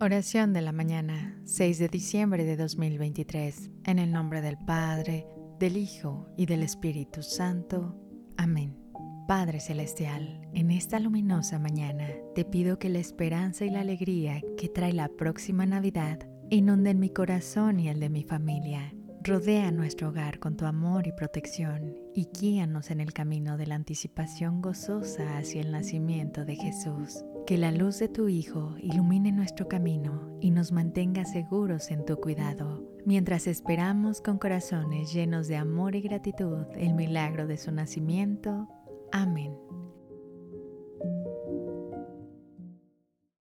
Oración de la mañana, 6 de diciembre de 2023, en el nombre del Padre, del Hijo y del Espíritu Santo. Amén. Padre Celestial, en esta luminosa mañana te pido que la esperanza y la alegría que trae la próxima Navidad inunden mi corazón y el de mi familia. Rodea nuestro hogar con tu amor y protección y guíanos en el camino de la anticipación gozosa hacia el nacimiento de Jesús. Que la luz de tu Hijo ilumine nuestro camino y nos mantenga seguros en tu cuidado, mientras esperamos con corazones llenos de amor y gratitud el milagro de su nacimiento. Amén.